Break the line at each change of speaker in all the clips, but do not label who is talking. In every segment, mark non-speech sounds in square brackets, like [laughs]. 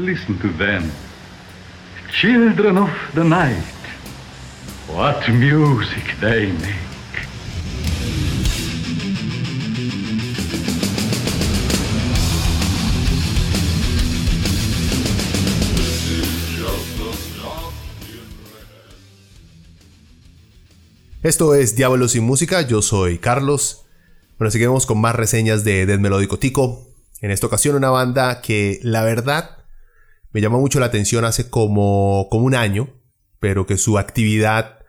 Listen to them. Children of the night. What music they make.
Esto es Diablos sin Música, yo soy Carlos. Bueno, seguimos con más reseñas de Dead Melódico Tico. En esta ocasión una banda que la verdad me llamó mucho la atención hace como, como un año, pero que su actividad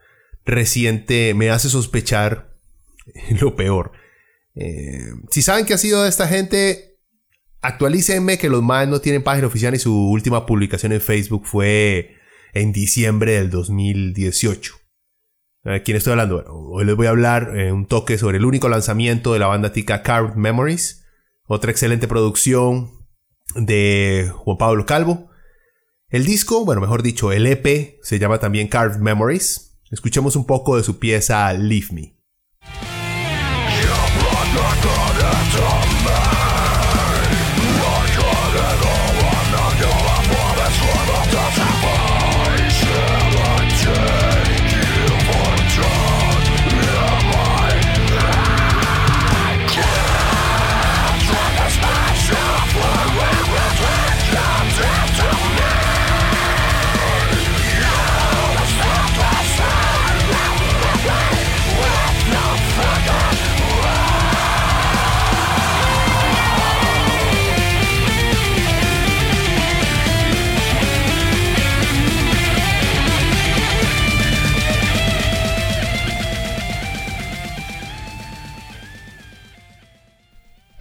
reciente me hace sospechar [laughs] lo peor. Eh, si saben qué ha sido de esta gente, actualícenme que los más no tienen página oficial y su última publicación en Facebook fue en diciembre del 2018. ¿A quién estoy hablando? hoy les voy a hablar eh, un toque sobre el único lanzamiento de la banda tica Carved Memories, otra excelente producción de Juan Pablo Calvo. El disco, bueno, mejor dicho, el EP se llama también Carved Memories. Escuchemos un poco de su pieza Leave Me.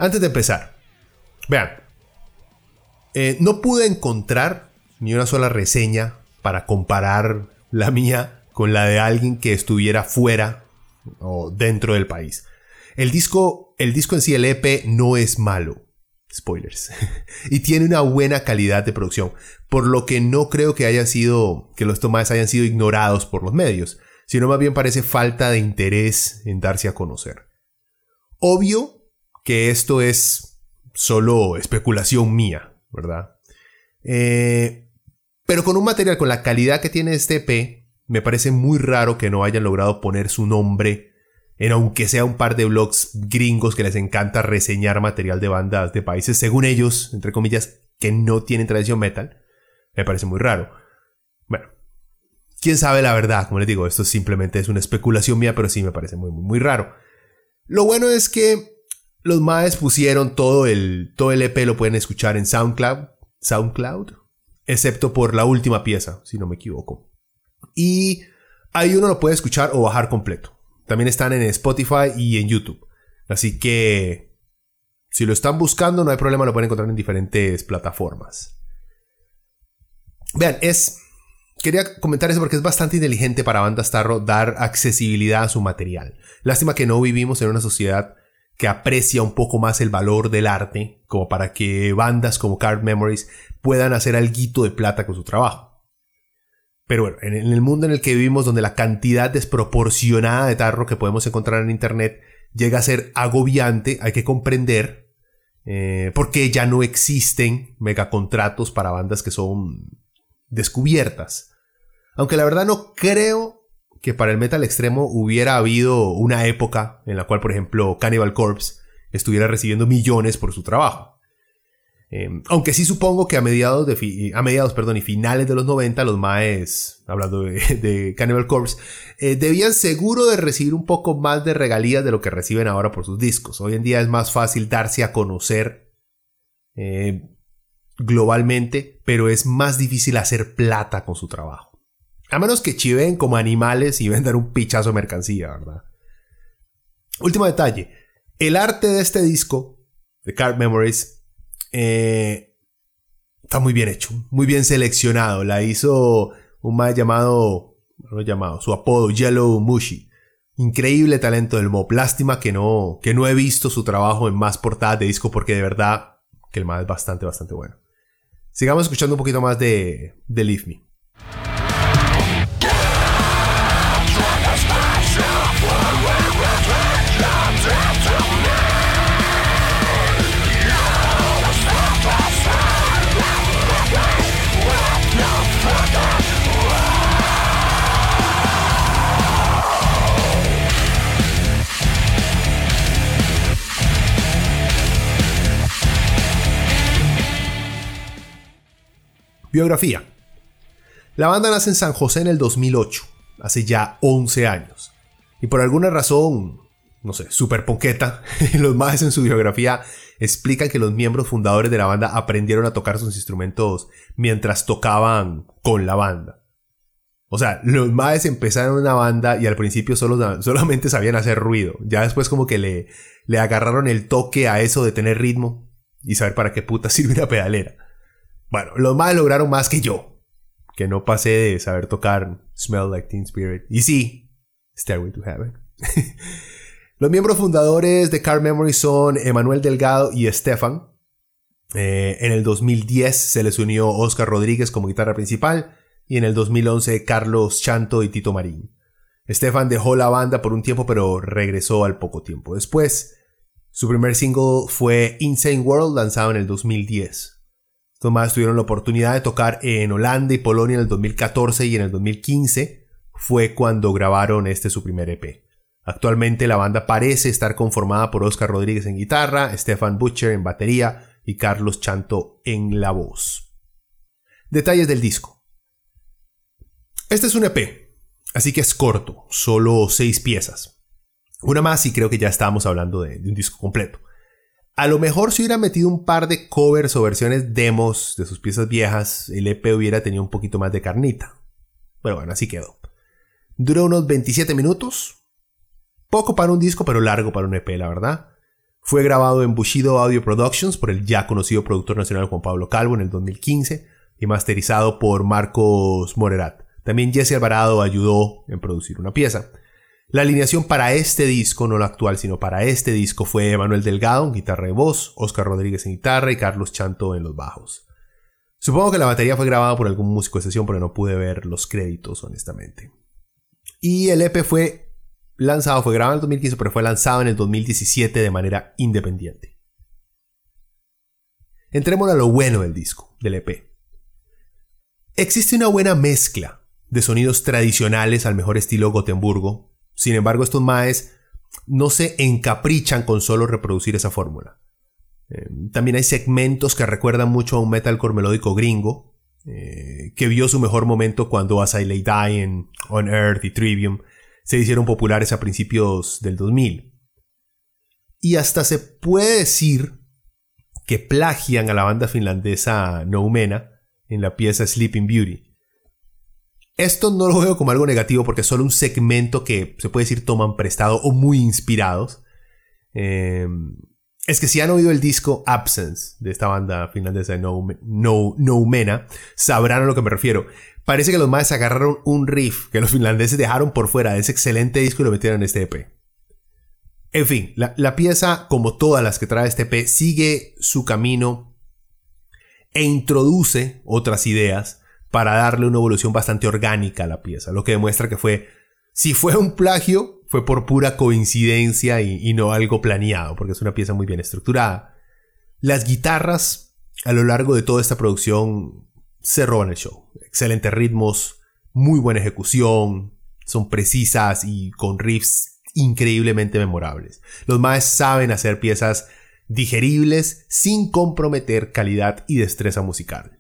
Antes de empezar, vean, eh, no pude encontrar ni una sola reseña para comparar la mía con la de alguien que estuviera fuera o dentro del país. El disco, el disco en sí, el EP, no es malo. Spoilers. [laughs] y tiene una buena calidad de producción. Por lo que no creo que haya sido, que los tomates hayan sido ignorados por los medios. Sino más bien parece falta de interés en darse a conocer. Obvio que esto es solo especulación mía, ¿verdad? Eh, pero con un material con la calidad que tiene este EP, me parece muy raro que no hayan logrado poner su nombre en aunque sea un par de blogs gringos que les encanta reseñar material de bandas de países, según ellos, entre comillas, que no tienen tradición metal. Me parece muy raro. Bueno, quién sabe la verdad, como les digo, esto simplemente es una especulación mía, pero sí me parece muy, muy, muy raro. Lo bueno es que los maes pusieron todo el, todo el EP, lo pueden escuchar en SoundCloud, SoundCloud, excepto por la última pieza, si no me equivoco. Y ahí uno lo puede escuchar o bajar completo. También están en Spotify y en YouTube. Así que si lo están buscando, no hay problema, lo pueden encontrar en diferentes plataformas. Vean, es. Quería comentar eso porque es bastante inteligente para Bandas Tarro dar accesibilidad a su material. Lástima que no vivimos en una sociedad que aprecia un poco más el valor del arte, como para que bandas como Card Memories puedan hacer algo de plata con su trabajo. Pero bueno, en el mundo en el que vivimos, donde la cantidad desproporcionada de tarro que podemos encontrar en Internet llega a ser agobiante, hay que comprender eh, por qué ya no existen megacontratos para bandas que son descubiertas. Aunque la verdad no creo que para el metal extremo hubiera habido una época en la cual, por ejemplo, Cannibal Corpse estuviera recibiendo millones por su trabajo. Em, aunque sí supongo que a mediados, de y finales de los 90, los maes, hablando [laughs] de, Cannibal Corpse, eh, debían seguro de recibir un poco más de regalías de lo que reciben ahora por sus discos. Hoy en día es más fácil darse a conocer eh, globalmente, pero es más difícil hacer plata con su trabajo. A menos que chiven como animales y vendan un pichazo de mercancía, ¿verdad? Último detalle. El arte de este disco, de Card Memories, eh, está muy bien hecho, muy bien seleccionado. La hizo un más llamado, no llamado, su apodo, Yellow Mushi. Increíble talento del mob. Lástima que no, que no he visto su trabajo en más portadas de disco porque de verdad que el más es bastante, bastante bueno. Sigamos escuchando un poquito más de, de Leave Me. Biografía. La banda nace en San José en el 2008, hace ya 11 años. Y por alguna razón, no sé, super ponqueta, [laughs] los más en su biografía explican que los miembros fundadores de la banda aprendieron a tocar sus instrumentos mientras tocaban con la banda. O sea, los maes empezaron una banda y al principio solo, solamente sabían hacer ruido. Ya después como que le, le agarraron el toque a eso de tener ritmo y saber para qué puta [laughs] sirve una pedalera. Bueno, los maes lograron más que yo. Que no pasé de saber tocar Smell Like Teen Spirit. Y sí, Stairway to Heaven. [laughs] Los miembros fundadores de Car Memory son Emanuel Delgado y Estefan. Eh, en el 2010 se les unió Oscar Rodríguez como guitarra principal y en el 2011 Carlos Chanto y Tito Marín. Estefan dejó la banda por un tiempo pero regresó al poco tiempo después. Su primer single fue Insane World lanzado en el 2010. Estos más tuvieron la oportunidad de tocar en Holanda y Polonia en el 2014 y en el 2015 fue cuando grabaron este su primer EP. Actualmente la banda parece estar conformada por Oscar Rodríguez en guitarra, Stefan Butcher en batería y Carlos Chanto en la voz. Detalles del disco. Este es un EP, así que es corto, solo seis piezas. Una más y creo que ya estábamos hablando de, un disco completo. A lo mejor si hubiera metido un par de covers o versiones demos de sus piezas viejas, el EP hubiera tenido un poquito más de carnita. Pero bueno, así quedó. Duró unos 27 minutos, poco para un disco, pero largo para un EP, la verdad. Fue grabado en Bushido Audio Productions por el ya conocido productor nacional Juan Pablo Calvo en el 2015 y masterizado por Marcos Morerat. También Jesse Alvarado ayudó en producir una pieza. La alineación para este disco, no la actual, sino para este disco, fue Manuel Delgado en guitarra y voz, Oscar Rodríguez en guitarra y Carlos Chanto en los bajos. Supongo que la batería fue grabada por algún músico de sesión, pero no pude ver los créditos, honestamente. Y el EP fue lanzado, fue grabado en el 2015, pero fue lanzado en el 2017 de manera independiente. Entremos a lo bueno del disco, del EP. Existe una buena mezcla de sonidos tradicionales al mejor estilo Gotemburgo. Sin embargo, estos maes no se encaprichan con solo reproducir esa fórmula. Eh, también hay segmentos que recuerdan mucho a un metalcore melódico gringo, eh, que vio su mejor momento cuando As I Lay Dying, On Earth y Trivium se hicieron populares a principios del 2000. Y hasta se puede decir que plagian a la banda finlandesa Noumena en la pieza Sleeping Beauty. Esto no lo veo como algo negativo porque es solo un segmento que se puede decir toman prestado o muy inspirados. Em, es que si han oído el disco Absence de esta banda finlandesa Noumena, sabrán a lo que me refiero. Parece que los más agarraron un riff que los finlandeses dejaron por fuera de ese excelente disco y lo metieron en este EP. En fin, la, pieza, como todas las que trae este EP, sigue su camino e introduce otras ideas para darle una evolución bastante orgánica a la pieza, lo que demuestra que fue, si fue un plagio, fue por pura coincidencia y, no algo planeado, porque es una pieza muy bien estructurada. Las guitarras a lo largo de toda esta producción se roban el show. Excelentes ritmos, muy buena ejecución, son precisas y con riffs increíblemente memorables. Los más saben hacer piezas digeribles sin comprometer calidad y destreza musical.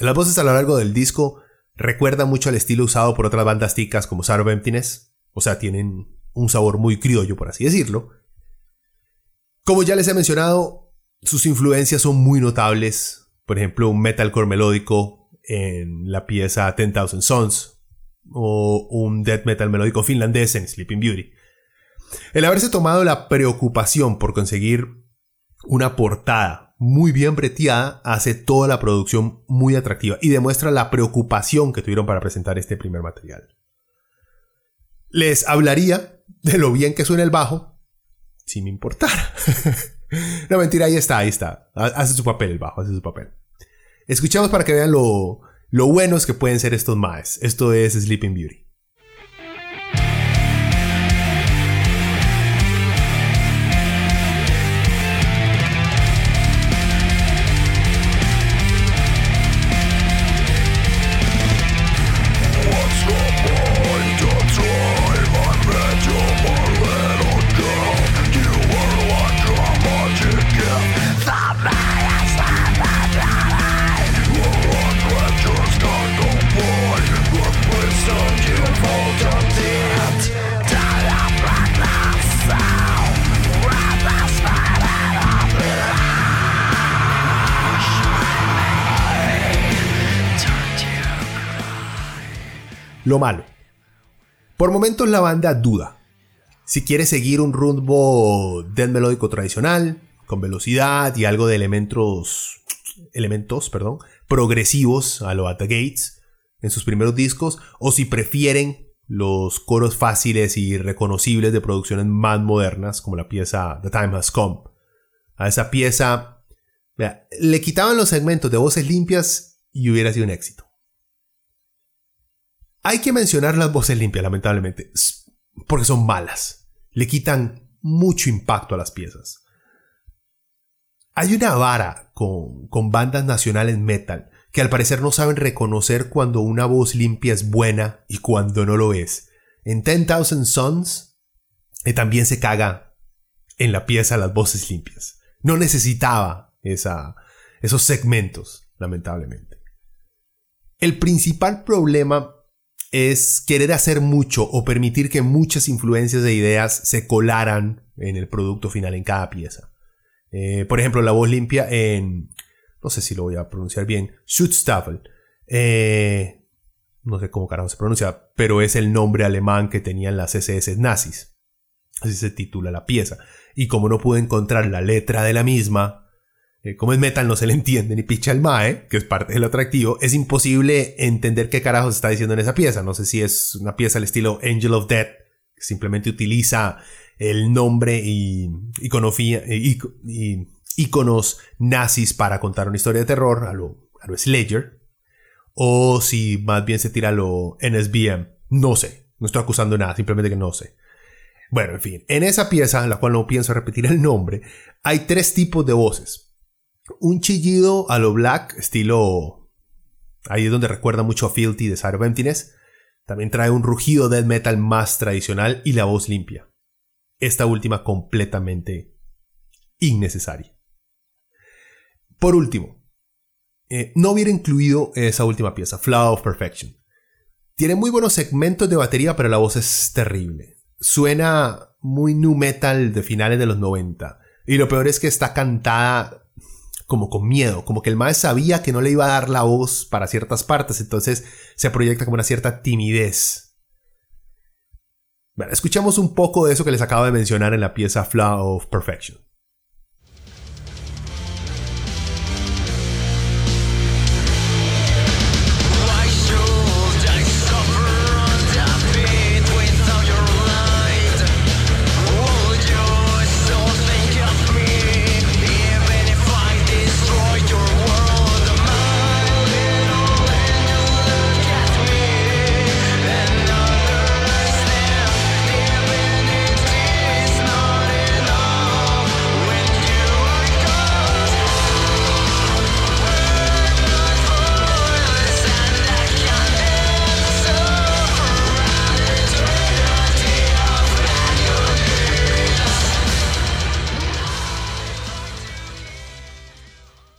Las voces a lo largo del disco recuerdan mucho al estilo usado por otras bandas ticas como Sound of Emptiness, o sea, tienen un sabor muy criollo por así decirlo. Como ya les he mencionado, sus influencias son muy notables por ejemplo, un metalcore melódico en la pieza 10,000 Sons o un death metal melódico finlandés en Sleeping Beauty. El haberse tomado la preocupación por conseguir una portada muy bien breteada hace toda la producción muy atractiva y demuestra la preocupación que tuvieron para presentar este primer material. Les hablaría de lo bien que suena el bajo, si me importara. [laughs] no, mentira, ahí está, ahí está. Hace su papel el bajo, hace su papel. Escuchamos para que vean lo, lo buenos que pueden ser estos maes. Esto es Sleeping Beauty. Lo malo. Por momentos la banda duda. Si quiere seguir un rumbo del melódico tradicional, con velocidad y algo de elementos, elementos perdón, progresivos a lo At the Gates en sus primeros discos, o si prefieren los coros fáciles y reconocibles de producciones más modernas, como la pieza The Time Has Come. A esa pieza le quitaban los segmentos de voces limpias y hubiera sido un éxito. Hay que mencionar las voces limpias, lamentablemente, porque son malas. Le quitan mucho impacto a las piezas. Hay una vara con, con bandas nacionales metal que al parecer no saben reconocer cuando una voz limpia es buena y cuando no lo es. En 10,000 Sons eh, también se caga en la pieza las voces limpias. No necesitaba esa, esos segmentos, lamentablemente. El principal problema es querer hacer mucho o permitir que muchas influencias e ideas se colaran en el producto final en cada pieza. Eh, por ejemplo, la voz limpia en no sé si lo voy a pronunciar bien, Schutzstaffel. Eh, no sé cómo carajo se pronuncia, pero es el nombre alemán que tenían las SS nazis. Así se titula la pieza. Y como no pude encontrar la letra de la misma, eh, como es metal no se le entiende ni picha el mae, que es parte del atractivo, es imposible entender qué carajo se está diciendo en esa pieza. No sé si es una pieza al estilo Angel of Death, que simplemente utiliza el nombre y iconofía, y, y iconos nazis para contar una historia de terror, a lo, a lo Slayer, o si más bien se tira lo NSBM, no sé, no estoy acusando nada, simplemente que no sé. Bueno, en fin, en esa pieza, la cual no pienso repetir el nombre, hay tres tipos de voces. Un chillido a lo black, estilo... Ahí es donde recuerda mucho a Filthy de Side of Emptiness. También trae un rugido death metal más tradicional y la voz limpia. Esta última completamente innecesaria. Por último, eh, no hubiera incluido esa última pieza, Flower of Perfection. Tiene muy buenos segmentos de batería, pero la voz es terrible. Suena muy nu metal de finales de los 90. Y lo peor es que está cantada como con miedo, como que el maestro sabía que no le iba a dar la voz para ciertas partes, entonces se proyecta como una cierta timidez. Bueno, escuchamos un poco de eso que les acabo de mencionar en la pieza Flower of Perfection.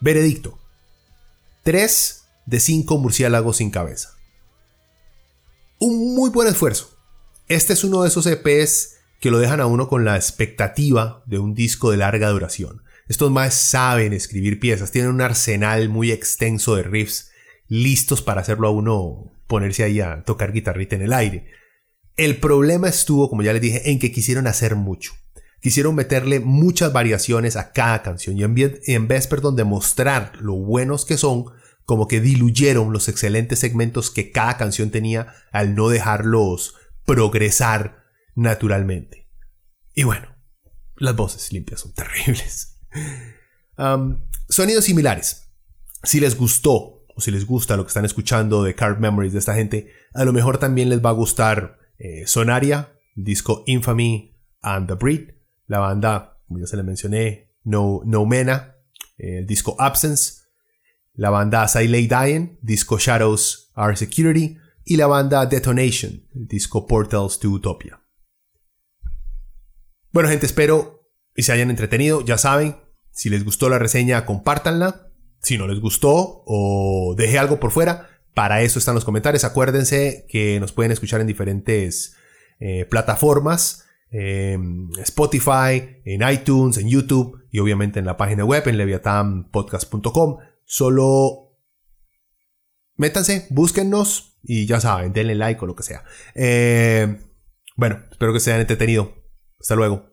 Veredicto. 3 de 5 murciélagos sin cabeza. Un muy buen esfuerzo. Este es uno de esos EPs que lo dejan a uno con la expectativa de un disco de larga duración. Estos más saben escribir piezas, tienen un arsenal muy extenso de riffs listos para hacerlo a uno ponerse ahí a tocar guitarrita en el aire. El problema estuvo, como ya les dije, en que quisieron hacer mucho quisieron meterle muchas variaciones a cada canción y en vez, perdón, de mostrar lo buenos que son, como que diluyeron los excelentes segmentos que cada canción tenía al no dejarlos progresar naturalmente. Y bueno, las voces limpias son [laughs] terribles. sonidos similares. Si les gustó o si les gusta lo que están escuchando de Carve Memories de esta gente, a lo mejor también les va a gustar eh, Sonaria, disco Infamy and the Breed, la banda, como ya se le mencioné, No, no Mena, el disco Absence, la banda Siley Dying, disco Shadows Are Security, y la banda Detonation, el disco Portals to Utopia. Bueno, gente, espero y se hayan entretenido. Ya saben, si les gustó la reseña, compártanla. Si no les gustó o dejé algo por fuera, para eso están los comentarios. Acuérdense que nos pueden escuchar en diferentes eh, plataformas. En Spotify, en iTunes, en YouTube y obviamente en la página web en leviathanpodcast.com. Solo métanse, búsquennos y ya saben, denle like o lo que sea. Eh, bueno, espero que se hayan entretenido. Hasta luego.